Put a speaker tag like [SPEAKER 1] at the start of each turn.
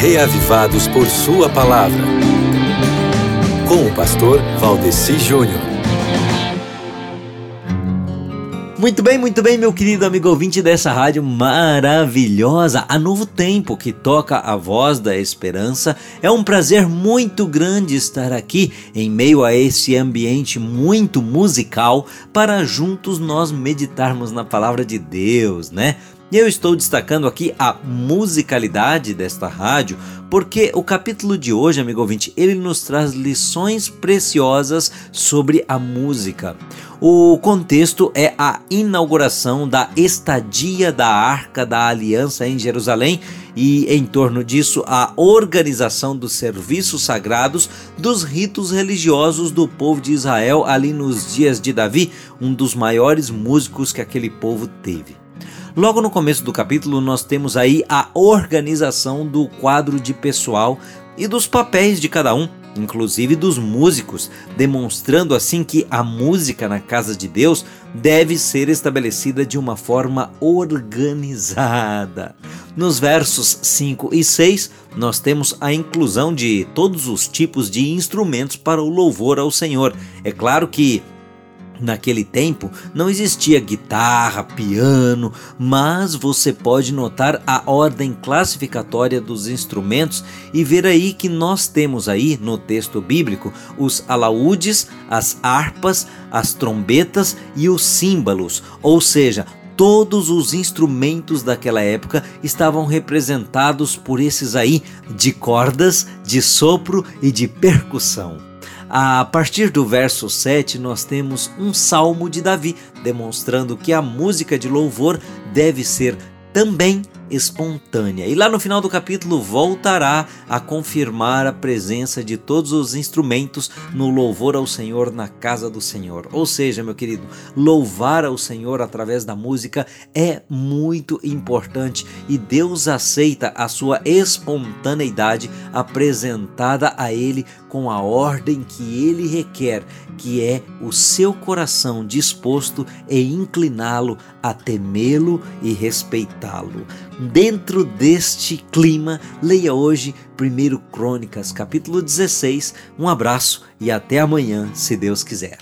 [SPEAKER 1] reavivados por Sua palavra. Com o pastor Valdeci Júnior.
[SPEAKER 2] Muito bem, muito bem, meu querido amigo ouvinte dessa rádio maravilhosa, a Novo Tempo, que toca a voz da esperança. É um prazer muito grande estar aqui em meio a esse ambiente muito musical para juntos nós meditarmos na palavra de Deus, né? E eu estou destacando aqui a musicalidade desta rádio, porque o capítulo de hoje, amigo ouvinte, ele nos traz lições preciosas sobre a música. O contexto é a inauguração da estadia da Arca da Aliança em Jerusalém e, em torno disso, a organização dos serviços sagrados dos ritos religiosos do povo de Israel ali nos dias de Davi, um dos maiores músicos que aquele povo teve. Logo no começo do capítulo, nós temos aí a organização do quadro de pessoal e dos papéis de cada um, inclusive dos músicos, demonstrando assim que a música na casa de Deus deve ser estabelecida de uma forma organizada. Nos versos 5 e 6, nós temos a inclusão de todos os tipos de instrumentos para o louvor ao Senhor. É claro que Naquele tempo não existia guitarra, piano, mas você pode notar a ordem classificatória dos instrumentos e ver aí que nós temos aí no texto bíblico os alaúdes, as harpas, as trombetas e os símbolos, ou seja, todos os instrumentos daquela época estavam representados por esses aí de cordas, de sopro e de percussão. A partir do verso 7, nós temos um salmo de Davi, demonstrando que a música de louvor deve ser também espontânea. E lá no final do capítulo voltará a confirmar a presença de todos os instrumentos no louvor ao Senhor na casa do Senhor. Ou seja, meu querido, louvar ao Senhor através da música é muito importante e Deus aceita a sua espontaneidade apresentada a Ele com a ordem que Ele requer, que é o seu coração disposto e incliná-lo a temê-lo e respeitá-lo. Dentro deste clima, leia hoje 1 Crônicas, capítulo 16. Um abraço e até amanhã, se Deus quiser.